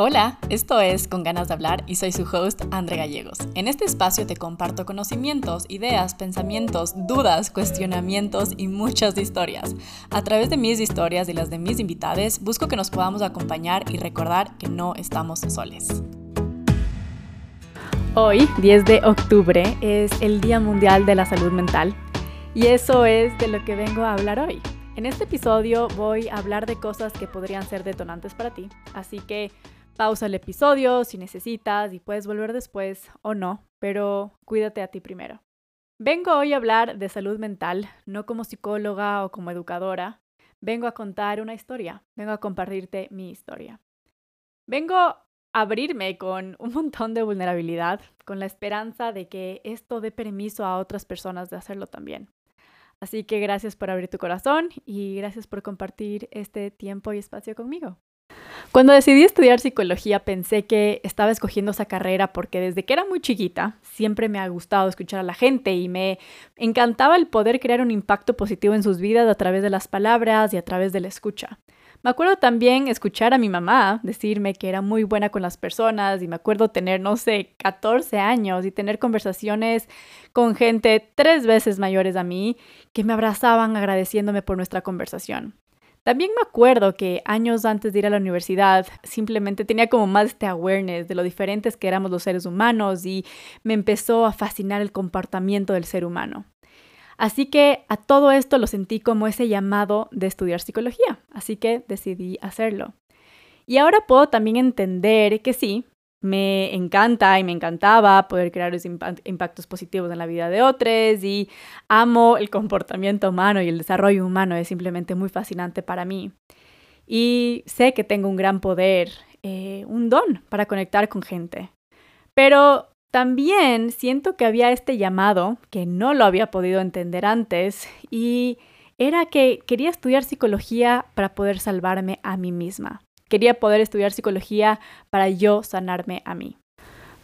Hola, esto es Con ganas de hablar y soy su host, Andre Gallegos. En este espacio te comparto conocimientos, ideas, pensamientos, dudas, cuestionamientos y muchas historias. A través de mis historias y las de mis invitados, busco que nos podamos acompañar y recordar que no estamos soles. Hoy, 10 de octubre, es el Día Mundial de la Salud Mental y eso es de lo que vengo a hablar hoy. En este episodio voy a hablar de cosas que podrían ser detonantes para ti, así que Pausa el episodio si necesitas y puedes volver después o no, pero cuídate a ti primero. Vengo hoy a hablar de salud mental, no como psicóloga o como educadora. Vengo a contar una historia, vengo a compartirte mi historia. Vengo a abrirme con un montón de vulnerabilidad, con la esperanza de que esto dé permiso a otras personas de hacerlo también. Así que gracias por abrir tu corazón y gracias por compartir este tiempo y espacio conmigo. Cuando decidí estudiar psicología pensé que estaba escogiendo esa carrera porque desde que era muy chiquita siempre me ha gustado escuchar a la gente y me encantaba el poder crear un impacto positivo en sus vidas a través de las palabras y a través de la escucha. Me acuerdo también escuchar a mi mamá decirme que era muy buena con las personas y me acuerdo tener, no sé, 14 años y tener conversaciones con gente tres veces mayores a mí que me abrazaban agradeciéndome por nuestra conversación. También me acuerdo que años antes de ir a la universidad simplemente tenía como más este awareness de lo diferentes que éramos los seres humanos y me empezó a fascinar el comportamiento del ser humano. Así que a todo esto lo sentí como ese llamado de estudiar psicología, así que decidí hacerlo. Y ahora puedo también entender que sí, me encanta y me encantaba poder crear esos impactos positivos en la vida de otros y amo el comportamiento humano y el desarrollo humano, es simplemente muy fascinante para mí. Y sé que tengo un gran poder, eh, un don para conectar con gente. Pero también siento que había este llamado que no lo había podido entender antes y era que quería estudiar psicología para poder salvarme a mí misma. Quería poder estudiar psicología para yo sanarme a mí.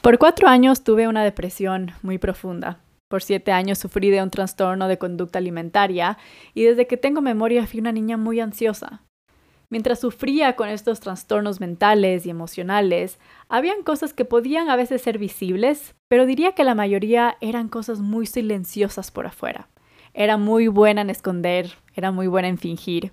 Por cuatro años tuve una depresión muy profunda. Por siete años sufrí de un trastorno de conducta alimentaria y desde que tengo memoria fui una niña muy ansiosa. Mientras sufría con estos trastornos mentales y emocionales, habían cosas que podían a veces ser visibles, pero diría que la mayoría eran cosas muy silenciosas por afuera. Era muy buena en esconder, era muy buena en fingir,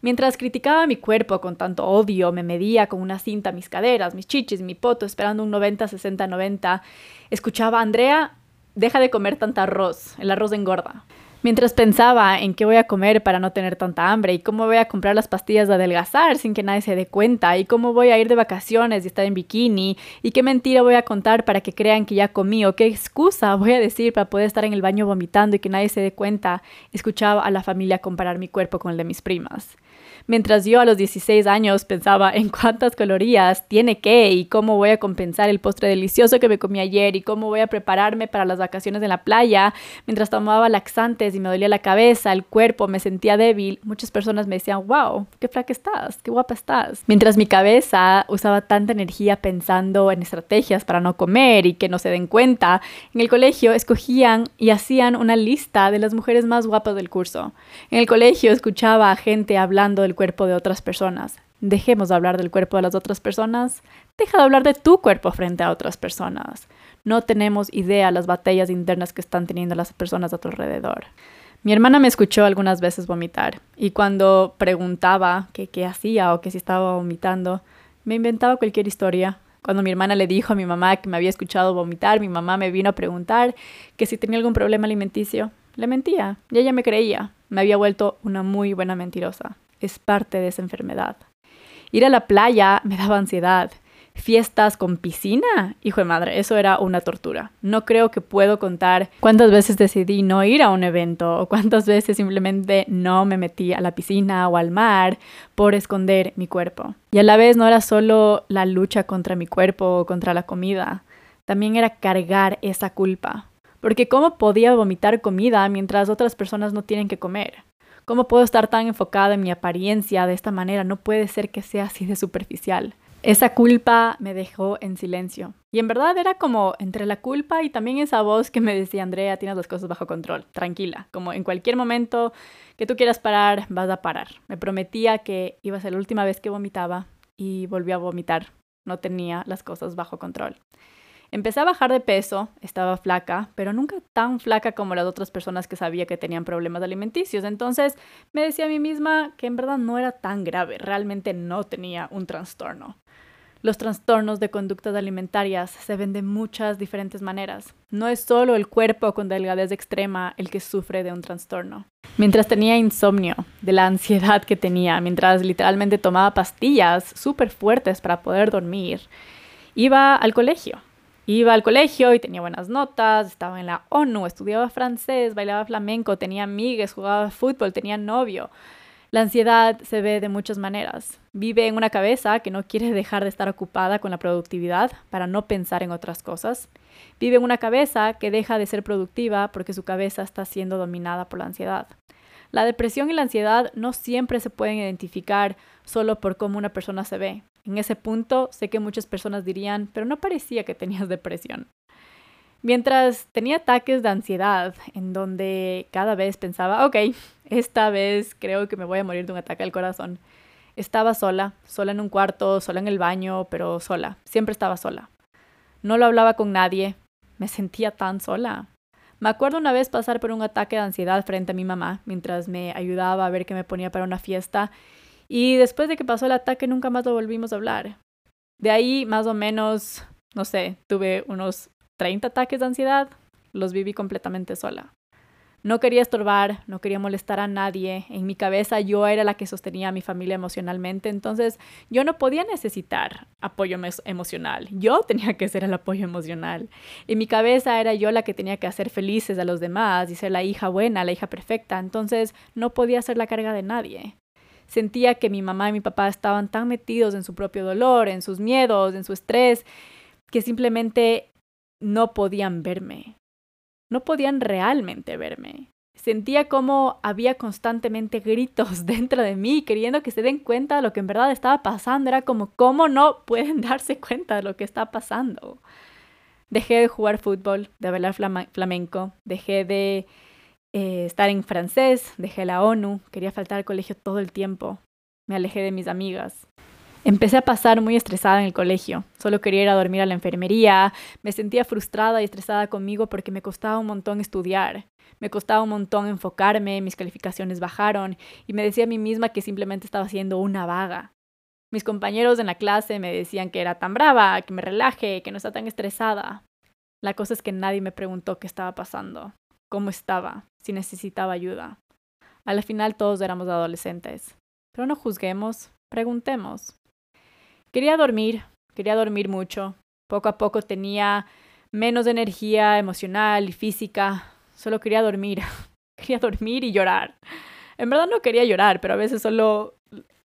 Mientras criticaba mi cuerpo con tanto odio, me medía con una cinta mis caderas, mis chichis, mi poto, esperando un 90, 60, 90, escuchaba, Andrea, deja de comer tanta arroz, el arroz engorda. Mientras pensaba en qué voy a comer para no tener tanta hambre y cómo voy a comprar las pastillas de adelgazar sin que nadie se dé cuenta y cómo voy a ir de vacaciones y estar en bikini y qué mentira voy a contar para que crean que ya comí o qué excusa voy a decir para poder estar en el baño vomitando y que nadie se dé cuenta, escuchaba a la familia comparar mi cuerpo con el de mis primas mientras yo a los 16 años pensaba en cuántas calorías tiene qué y cómo voy a compensar el postre delicioso que me comí ayer y cómo voy a prepararme para las vacaciones en la playa, mientras tomaba laxantes y me dolía la cabeza, el cuerpo, me sentía débil, muchas personas me decían, wow, qué flaca estás, qué guapa estás. Mientras mi cabeza usaba tanta energía pensando en estrategias para no comer y que no se den cuenta, en el colegio escogían y hacían una lista de las mujeres más guapas del curso. En el colegio escuchaba a gente hablando del cuerpo de otras personas. Dejemos de hablar del cuerpo de las otras personas. Deja de hablar de tu cuerpo frente a otras personas. No tenemos idea las batallas internas que están teniendo las personas a tu alrededor. Mi hermana me escuchó algunas veces vomitar y cuando preguntaba qué hacía o que si estaba vomitando, me inventaba cualquier historia. Cuando mi hermana le dijo a mi mamá que me había escuchado vomitar, mi mamá me vino a preguntar que si tenía algún problema alimenticio. Le mentía y ella me creía. Me había vuelto una muy buena mentirosa es parte de esa enfermedad. Ir a la playa me daba ansiedad. Fiestas con piscina, hijo de madre, eso era una tortura. No creo que puedo contar cuántas veces decidí no ir a un evento o cuántas veces simplemente no me metí a la piscina o al mar por esconder mi cuerpo. Y a la vez no era solo la lucha contra mi cuerpo o contra la comida, también era cargar esa culpa. Porque ¿cómo podía vomitar comida mientras otras personas no tienen que comer? ¿Cómo puedo estar tan enfocada en mi apariencia de esta manera? No puede ser que sea así de superficial. Esa culpa me dejó en silencio. Y en verdad era como entre la culpa y también esa voz que me decía, Andrea, tienes las cosas bajo control, tranquila, como en cualquier momento que tú quieras parar, vas a parar. Me prometía que iba a ser la última vez que vomitaba y volví a vomitar no tenía las cosas bajo control. Empecé a bajar de peso, estaba flaca, pero nunca tan flaca como las otras personas que sabía que tenían problemas alimenticios. Entonces me decía a mí misma que en verdad no era tan grave, realmente no tenía un trastorno. Los trastornos de conductas alimentarias se ven de muchas diferentes maneras. No es solo el cuerpo con delgadez extrema el que sufre de un trastorno. Mientras tenía insomnio, de la ansiedad que tenía, mientras literalmente tomaba pastillas súper fuertes para poder dormir, iba al colegio. Iba al colegio y tenía buenas notas, estaba en la ONU, estudiaba francés, bailaba flamenco, tenía amigas, jugaba fútbol, tenía novio. La ansiedad se ve de muchas maneras. Vive en una cabeza que no quiere dejar de estar ocupada con la productividad para no pensar en otras cosas. Vive en una cabeza que deja de ser productiva porque su cabeza está siendo dominada por la ansiedad. La depresión y la ansiedad no siempre se pueden identificar solo por cómo una persona se ve. En ese punto sé que muchas personas dirían, pero no parecía que tenías depresión. Mientras tenía ataques de ansiedad en donde cada vez pensaba, ok, esta vez creo que me voy a morir de un ataque al corazón. Estaba sola, sola en un cuarto, sola en el baño, pero sola, siempre estaba sola. No lo hablaba con nadie, me sentía tan sola. Me acuerdo una vez pasar por un ataque de ansiedad frente a mi mamá mientras me ayudaba a ver que me ponía para una fiesta y después de que pasó el ataque nunca más lo volvimos a hablar. De ahí más o menos, no sé, tuve unos 30 ataques de ansiedad, los viví completamente sola. No quería estorbar, no quería molestar a nadie. En mi cabeza yo era la que sostenía a mi familia emocionalmente, entonces yo no podía necesitar apoyo emocional. Yo tenía que ser el apoyo emocional. En mi cabeza era yo la que tenía que hacer felices a los demás y ser la hija buena, la hija perfecta, entonces no podía ser la carga de nadie. Sentía que mi mamá y mi papá estaban tan metidos en su propio dolor, en sus miedos, en su estrés, que simplemente no podían verme. No podían realmente verme. Sentía como había constantemente gritos dentro de mí, queriendo que se den cuenta de lo que en verdad estaba pasando. Era como, ¿cómo no pueden darse cuenta de lo que está pasando? Dejé de jugar fútbol, de bailar flamenco, dejé de eh, estar en francés, dejé la ONU, quería faltar al colegio todo el tiempo, me alejé de mis amigas. Empecé a pasar muy estresada en el colegio. Solo quería ir a dormir a la enfermería. Me sentía frustrada y estresada conmigo porque me costaba un montón estudiar. Me costaba un montón enfocarme, mis calificaciones bajaron y me decía a mí misma que simplemente estaba siendo una vaga. Mis compañeros en la clase me decían que era tan brava, que me relaje, que no está tan estresada. La cosa es que nadie me preguntó qué estaba pasando, cómo estaba, si necesitaba ayuda. A la final todos éramos adolescentes. Pero no juzguemos, preguntemos. Quería dormir, quería dormir mucho. Poco a poco tenía menos energía emocional y física. Solo quería dormir. quería dormir y llorar. En verdad no quería llorar, pero a veces solo,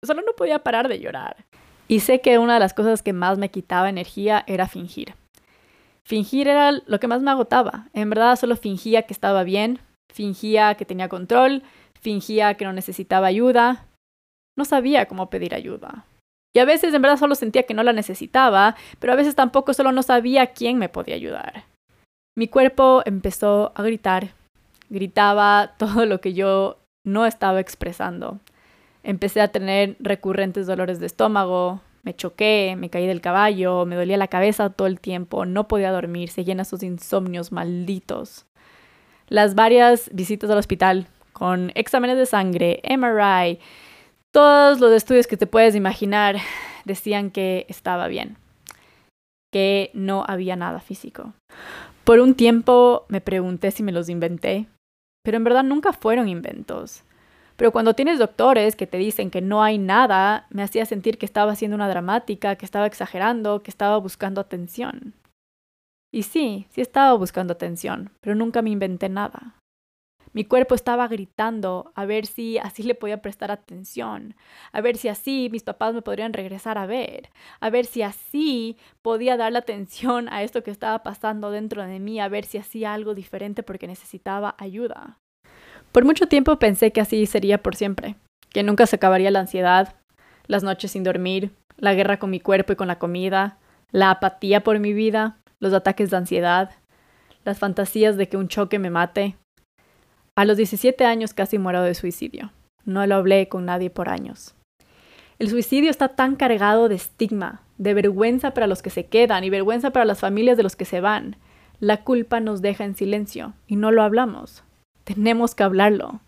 solo no podía parar de llorar. Y sé que una de las cosas que más me quitaba energía era fingir. Fingir era lo que más me agotaba. En verdad solo fingía que estaba bien, fingía que tenía control, fingía que no necesitaba ayuda. No sabía cómo pedir ayuda. Y a veces en verdad solo sentía que no la necesitaba, pero a veces tampoco solo no sabía quién me podía ayudar. Mi cuerpo empezó a gritar. Gritaba todo lo que yo no estaba expresando. Empecé a tener recurrentes dolores de estómago, me choqué, me caí del caballo, me dolía la cabeza todo el tiempo, no podía dormir, seguían esos insomnios malditos. Las varias visitas al hospital con exámenes de sangre, MRI, todos los estudios que te puedes imaginar decían que estaba bien, que no había nada físico. Por un tiempo me pregunté si me los inventé, pero en verdad nunca fueron inventos. Pero cuando tienes doctores que te dicen que no hay nada, me hacía sentir que estaba haciendo una dramática, que estaba exagerando, que estaba buscando atención. Y sí, sí estaba buscando atención, pero nunca me inventé nada. Mi cuerpo estaba gritando a ver si así le podía prestar atención, a ver si así mis papás me podrían regresar a ver, a ver si así podía darle atención a esto que estaba pasando dentro de mí, a ver si hacía algo diferente porque necesitaba ayuda. Por mucho tiempo pensé que así sería por siempre, que nunca se acabaría la ansiedad, las noches sin dormir, la guerra con mi cuerpo y con la comida, la apatía por mi vida, los ataques de ansiedad, las fantasías de que un choque me mate, a los 17 años casi muero de suicidio. No lo hablé con nadie por años. El suicidio está tan cargado de estigma, de vergüenza para los que se quedan y vergüenza para las familias de los que se van. La culpa nos deja en silencio y no lo hablamos. Tenemos que hablarlo.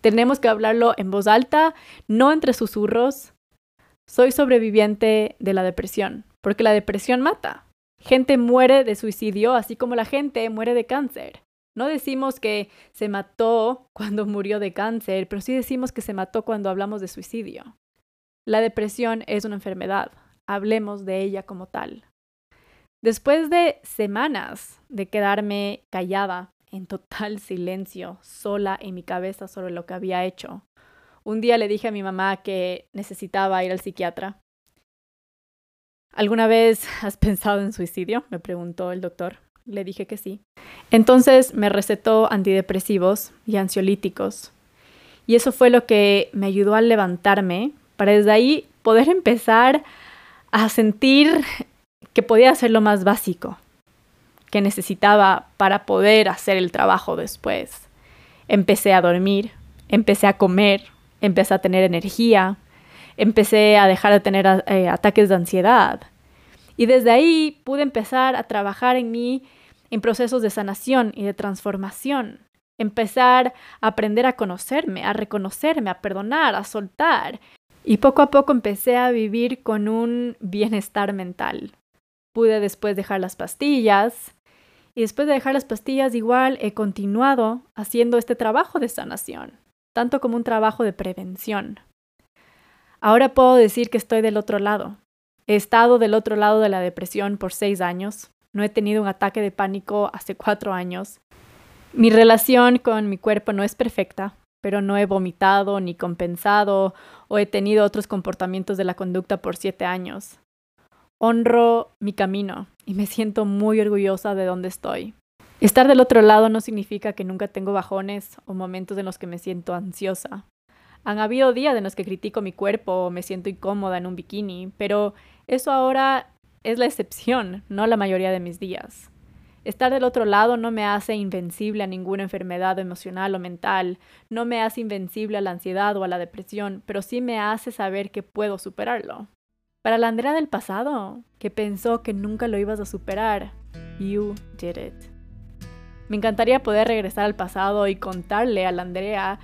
Tenemos que hablarlo en voz alta, no entre susurros. Soy sobreviviente de la depresión, porque la depresión mata. Gente muere de suicidio, así como la gente muere de cáncer. No decimos que se mató cuando murió de cáncer, pero sí decimos que se mató cuando hablamos de suicidio. La depresión es una enfermedad. Hablemos de ella como tal. Después de semanas de quedarme callada, en total silencio, sola en mi cabeza sobre lo que había hecho, un día le dije a mi mamá que necesitaba ir al psiquiatra. ¿Alguna vez has pensado en suicidio? me preguntó el doctor. Le dije que sí. Entonces me recetó antidepresivos y ansiolíticos. Y eso fue lo que me ayudó a levantarme para desde ahí poder empezar a sentir que podía hacer lo más básico que necesitaba para poder hacer el trabajo después. Empecé a dormir, empecé a comer, empecé a tener energía, empecé a dejar de tener eh, ataques de ansiedad. Y desde ahí pude empezar a trabajar en mí en procesos de sanación y de transformación. Empezar a aprender a conocerme, a reconocerme, a perdonar, a soltar. Y poco a poco empecé a vivir con un bienestar mental, pude después dejar las pastillas y después de dejar las pastillas igual he continuado haciendo este trabajo de sanación, tanto como un trabajo de prevención. Ahora puedo decir que estoy del otro lado. He estado del otro lado de la depresión por seis años. No he tenido un ataque de pánico hace cuatro años. Mi relación con mi cuerpo no es perfecta, pero no he vomitado ni compensado o he tenido otros comportamientos de la conducta por siete años honro mi camino y me siento muy orgullosa de donde estoy. Estar del otro lado no significa que nunca tengo bajones o momentos en los que me siento ansiosa. Han habido días en los que critico mi cuerpo o me siento incómoda en un bikini, pero eso ahora es la excepción, no la mayoría de mis días. Estar del otro lado no me hace invencible a ninguna enfermedad emocional o mental, no me hace invencible a la ansiedad o a la depresión, pero sí me hace saber que puedo superarlo. Para la Andrea del pasado, que pensó que nunca lo ibas a superar, you did it. Me encantaría poder regresar al pasado y contarle a la Andrea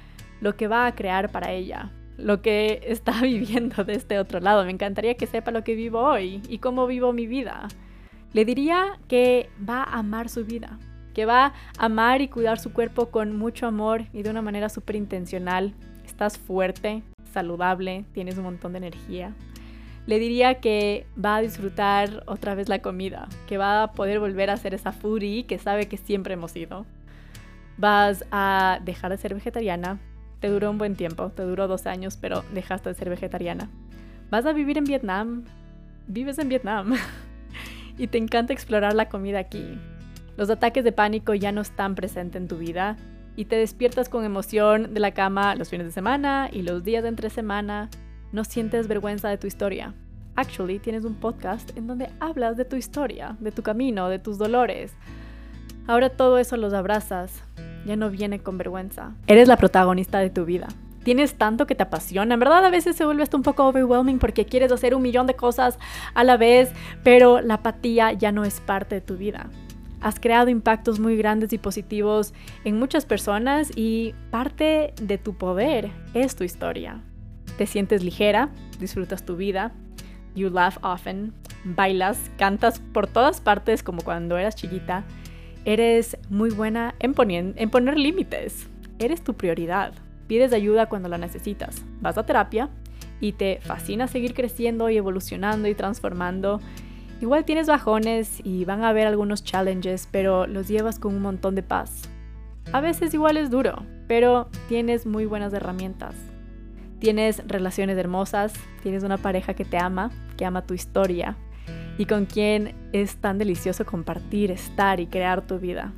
lo que va a crear para ella, lo que está viviendo de este otro lado. Me encantaría que sepa lo que vivo hoy y cómo vivo mi vida. Le diría que va a amar su vida, que va a amar y cuidar su cuerpo con mucho amor y de una manera súper intencional. Estás fuerte, saludable, tienes un montón de energía le diría que va a disfrutar otra vez la comida, que va a poder volver a ser esa foodie que sabe que siempre hemos sido. Vas a dejar de ser vegetariana. Te duró un buen tiempo, te duró dos años, pero dejaste de ser vegetariana. Vas a vivir en Vietnam. Vives en Vietnam. y te encanta explorar la comida aquí. Los ataques de pánico ya no están presentes en tu vida y te despiertas con emoción de la cama los fines de semana y los días de entre semana no sientes vergüenza de tu historia. Actually, tienes un podcast en donde hablas de tu historia, de tu camino, de tus dolores. Ahora todo eso los abrazas. Ya no viene con vergüenza. Eres la protagonista de tu vida. Tienes tanto que te apasiona. En verdad, a veces se vuelve esto un poco overwhelming porque quieres hacer un millón de cosas a la vez, pero la apatía ya no es parte de tu vida. Has creado impactos muy grandes y positivos en muchas personas y parte de tu poder es tu historia te sientes ligera, disfrutas tu vida, you laugh often, bailas, cantas por todas partes como cuando eras chiquita, eres muy buena en, en poner límites, eres tu prioridad, pides ayuda cuando la necesitas, vas a terapia y te fascina seguir creciendo y evolucionando y transformando. Igual tienes bajones y van a haber algunos challenges, pero los llevas con un montón de paz. A veces igual es duro, pero tienes muy buenas herramientas. Tienes relaciones hermosas, tienes una pareja que te ama, que ama tu historia y con quien es tan delicioso compartir, estar y crear tu vida.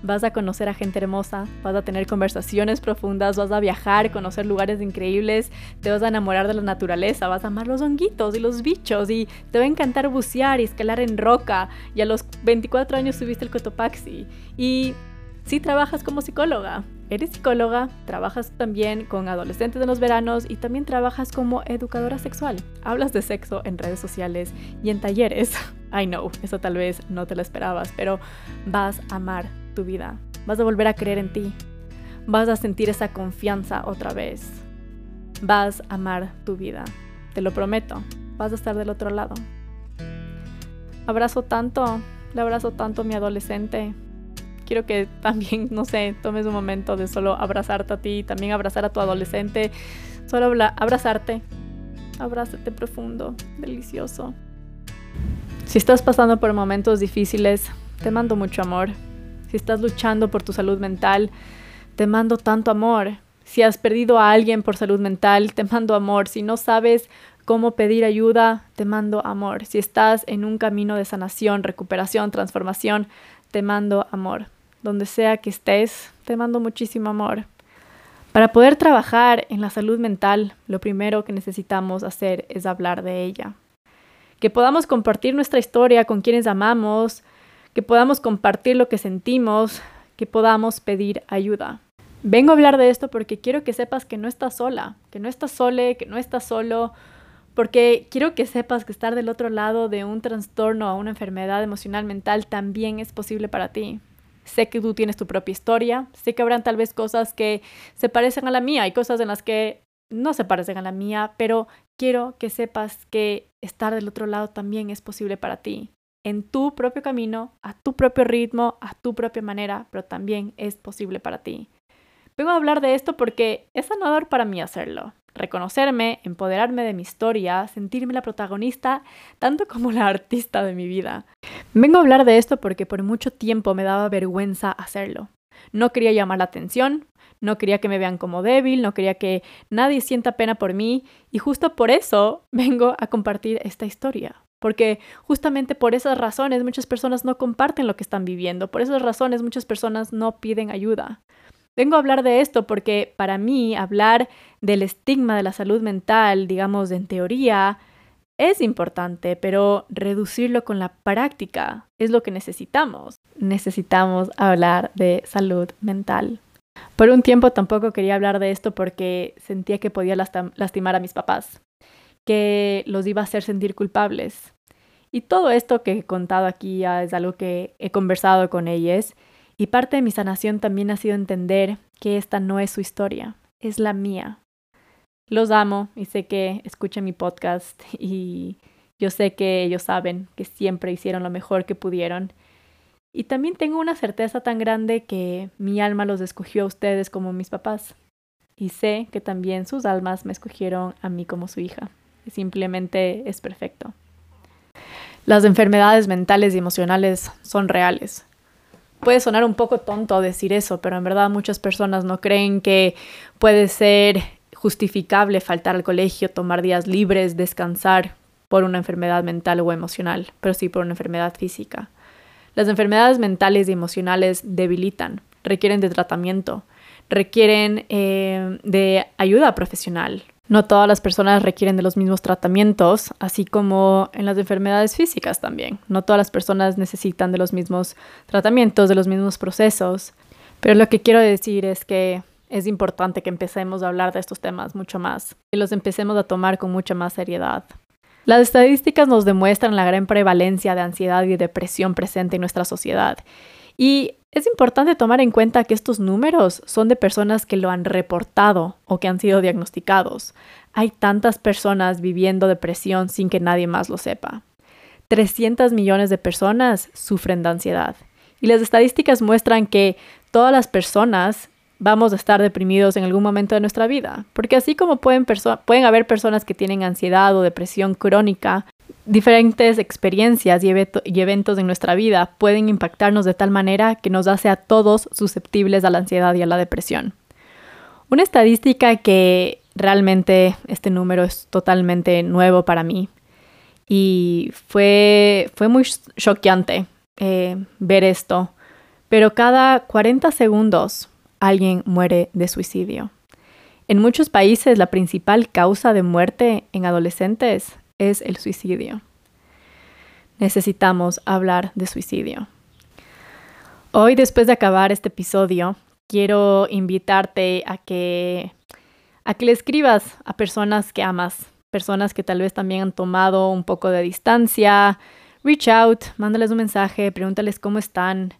Vas a conocer a gente hermosa, vas a tener conversaciones profundas, vas a viajar, conocer lugares increíbles, te vas a enamorar de la naturaleza, vas a amar los honguitos y los bichos y te va a encantar bucear y escalar en roca y a los 24 años subiste el Cotopaxi y si trabajas como psicóloga eres psicóloga, trabajas también con adolescentes en los veranos y también trabajas como educadora sexual. Hablas de sexo en redes sociales y en talleres. I know, eso tal vez no te lo esperabas, pero vas a amar tu vida. Vas a volver a creer en ti. Vas a sentir esa confianza otra vez. Vas a amar tu vida. Te lo prometo. Vas a estar del otro lado. Abrazo tanto, le abrazo tanto a mi adolescente quiero que también, no sé, tomes un momento de solo abrazarte a ti, también abrazar a tu adolescente, solo abrazarte, abrázate profundo, delicioso. Si estás pasando por momentos difíciles, te mando mucho amor. Si estás luchando por tu salud mental, te mando tanto amor. Si has perdido a alguien por salud mental, te mando amor. Si no sabes cómo pedir ayuda, te mando amor. Si estás en un camino de sanación, recuperación, transformación, te mando amor donde sea que estés, te mando muchísimo amor. Para poder trabajar en la salud mental, lo primero que necesitamos hacer es hablar de ella. Que podamos compartir nuestra historia con quienes amamos, que podamos compartir lo que sentimos, que podamos pedir ayuda. Vengo a hablar de esto porque quiero que sepas que no estás sola, que no estás sole, que no estás solo, porque quiero que sepas que estar del otro lado de un trastorno o una enfermedad emocional mental también es posible para ti. Sé que tú tienes tu propia historia, sé que habrán tal vez cosas que se parecen a la mía, hay cosas en las que no se parecen a la mía, pero quiero que sepas que estar del otro lado también es posible para ti, en tu propio camino, a tu propio ritmo, a tu propia manera, pero también es posible para ti. Vengo a hablar de esto porque es sanador para mí hacerlo reconocerme, empoderarme de mi historia, sentirme la protagonista, tanto como la artista de mi vida. Vengo a hablar de esto porque por mucho tiempo me daba vergüenza hacerlo. No quería llamar la atención, no quería que me vean como débil, no quería que nadie sienta pena por mí y justo por eso vengo a compartir esta historia. Porque justamente por esas razones muchas personas no comparten lo que están viviendo, por esas razones muchas personas no piden ayuda. Vengo a hablar de esto porque para mí hablar del estigma de la salud mental, digamos en teoría, es importante, pero reducirlo con la práctica es lo que necesitamos. Necesitamos hablar de salud mental. Por un tiempo tampoco quería hablar de esto porque sentía que podía lastimar a mis papás, que los iba a hacer sentir culpables. Y todo esto que he contado aquí ya es algo que he conversado con ellos y parte de mi sanación también ha sido entender que esta no es su historia, es la mía. Los amo y sé que escuchan mi podcast y yo sé que ellos saben que siempre hicieron lo mejor que pudieron. Y también tengo una certeza tan grande que mi alma los escogió a ustedes como mis papás. Y sé que también sus almas me escogieron a mí como su hija. simplemente es perfecto. Las enfermedades mentales y emocionales son reales puede sonar un poco tonto decir eso, pero en verdad muchas personas no creen que puede ser justificable faltar al colegio, tomar días libres, descansar por una enfermedad mental o emocional, pero sí por una enfermedad física. Las enfermedades mentales y emocionales debilitan, requieren de tratamiento, requieren eh, de ayuda profesional, no todas las personas requieren de los mismos tratamientos, así como en las enfermedades físicas también. No todas las personas necesitan de los mismos tratamientos, de los mismos procesos. Pero lo que quiero decir es que es importante que empecemos a hablar de estos temas mucho más y los empecemos a tomar con mucha más seriedad. Las estadísticas nos demuestran la gran prevalencia de ansiedad y depresión presente en nuestra sociedad. Y es importante tomar en cuenta que estos números son de personas que lo han reportado o que han sido diagnosticados. Hay tantas personas viviendo depresión sin que nadie más lo sepa. 300 millones de personas sufren de ansiedad. Y las estadísticas muestran que todas las personas vamos a estar deprimidos en algún momento de nuestra vida. Porque así como pueden, pueden haber personas que tienen ansiedad o depresión crónica, diferentes experiencias y, eventos en nuestra vida pueden impactarnos de tal manera que nos hace a todos susceptibles a la ansiedad y a la depresión. Una estadística que realmente este número es totalmente nuevo para mí y fue, fue muy choqueante eh, ver esto, pero cada 40 segundos alguien muere de suicidio. En muchos países la principal causa de muerte en adolescentes es el suicidio. Necesitamos hablar de suicidio. Hoy, después de acabar este episodio, quiero invitarte a que, a que le escribas a personas que amas, personas que tal vez también han tomado un poco de distancia. Reach out, mándales un mensaje, pregúntales cómo están.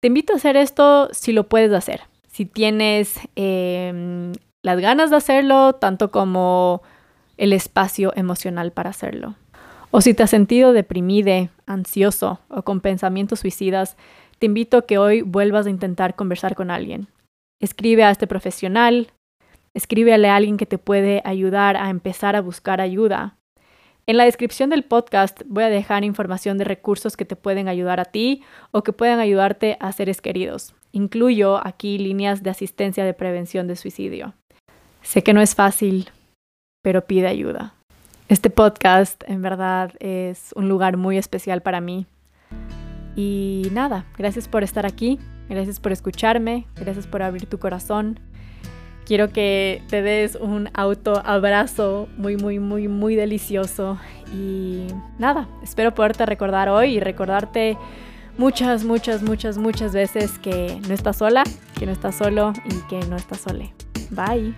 Te invito a hacer esto si lo puedes hacer. Si tienes em, las ganas de hacerlo, tanto como el espacio emocional para hacerlo. O si te has sentido deprimido, ansioso o con pensamientos suicidas, te invito a que hoy vuelvas a intentar conversar con alguien. Escribe a este profesional, escríbele a alguien que te puede ayudar a empezar a buscar ayuda. En la descripción del podcast voy a dejar información de recursos que te pueden ayudar a ti o que pueden ayudarte a seres queridos. Incluyo aquí líneas de asistencia de prevención de suicidio. Sé que no es fácil, pero pide ayuda. Este podcast en verdad es un lugar muy especial para mí. Y nada, gracias por estar aquí, gracias por escucharme, gracias por abrir tu corazón. Quiero que te des un auto abrazo muy, muy, muy, muy delicioso. Y nada, espero poderte recordar hoy y recordarte muchas, muchas, muchas, muchas veces que no estás sola, que no estás solo y que no estás sole. Bye.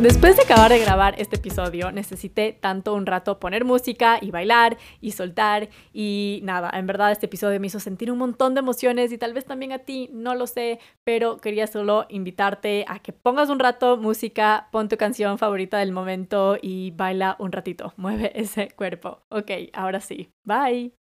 Después de acabar de grabar este episodio, necesité tanto un rato poner música y bailar y soltar y nada, en verdad este episodio me hizo sentir un montón de emociones y tal vez también a ti, no lo sé, pero quería solo invitarte a que pongas un rato música, pon tu canción favorita del momento y baila un ratito, mueve ese cuerpo. Ok, ahora sí, bye.